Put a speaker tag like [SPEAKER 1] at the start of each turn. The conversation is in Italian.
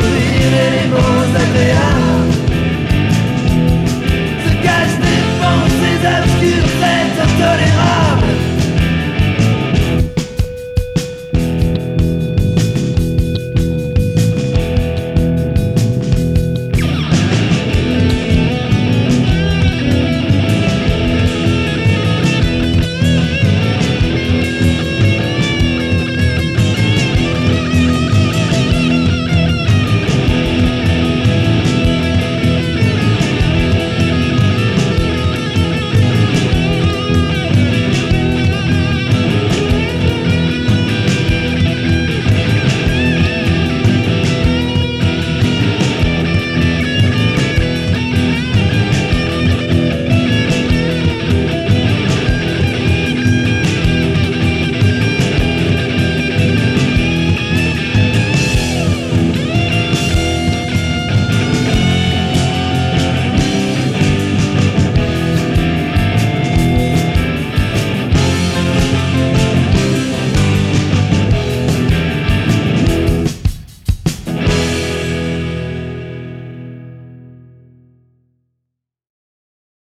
[SPEAKER 1] vivere anymore that they